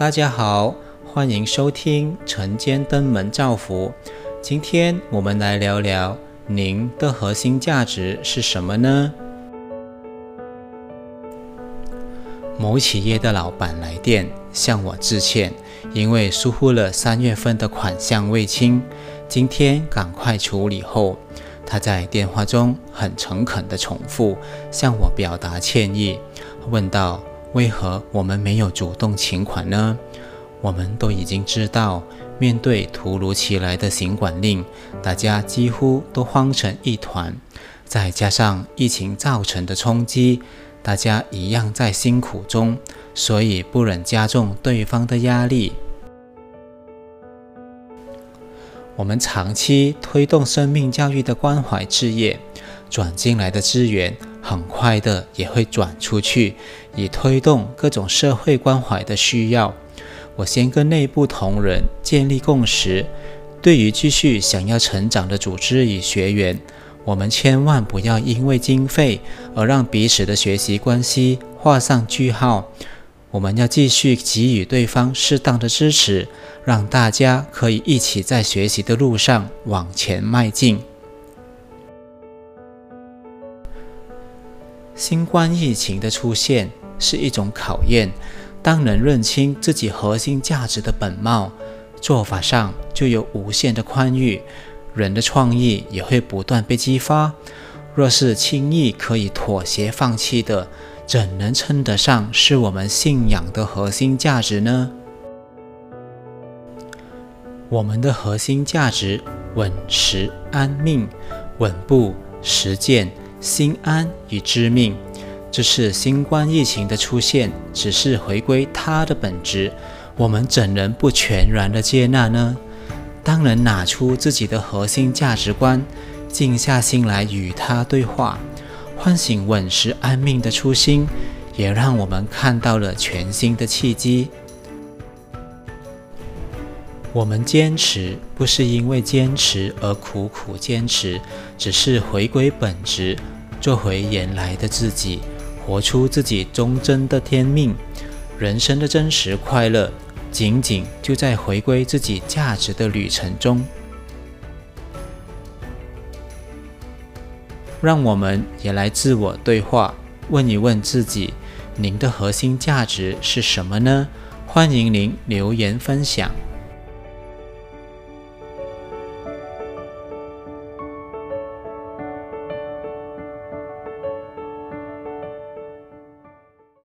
大家好，欢迎收听晨间登门造福。今天我们来聊聊您的核心价值是什么呢？某企业的老板来电向我致歉，因为疏忽了三月份的款项未清，今天赶快处理后，他在电话中很诚恳地重复向我表达歉意，问道。为何我们没有主动请款呢？我们都已经知道，面对突如其来的行管令，大家几乎都慌成一团。再加上疫情造成的冲击，大家一样在辛苦中，所以不忍加重对方的压力。我们长期推动生命教育的关怀置业，转进来的资源。很快的也会转出去，以推动各种社会关怀的需要。我先跟内部同仁建立共识，对于继续想要成长的组织与学员，我们千万不要因为经费而让彼此的学习关系画上句号。我们要继续给予对方适当的支持，让大家可以一起在学习的路上往前迈进。新冠疫情的出现是一种考验，当能认清自己核心价值的本貌，做法上就有无限的宽裕，人的创意也会不断被激发。若是轻易可以妥协放弃的，怎能称得上是我们信仰的核心价值呢？我们的核心价值稳实安命，稳步实践。心安与知命，这次新冠疫情的出现，只是回归它的本质。我们怎能不全然的接纳呢？当能拿出自己的核心价值观，静下心来与它对话，唤醒稳实安命的初心，也让我们看到了全新的契机。我们坚持，不是因为坚持而苦苦坚持，只是回归本质，做回原来的自己，活出自己忠贞的天命。人生的真实快乐，仅仅就在回归自己价值的旅程中。让我们也来自我对话，问一问自己：您的核心价值是什么呢？欢迎您留言分享。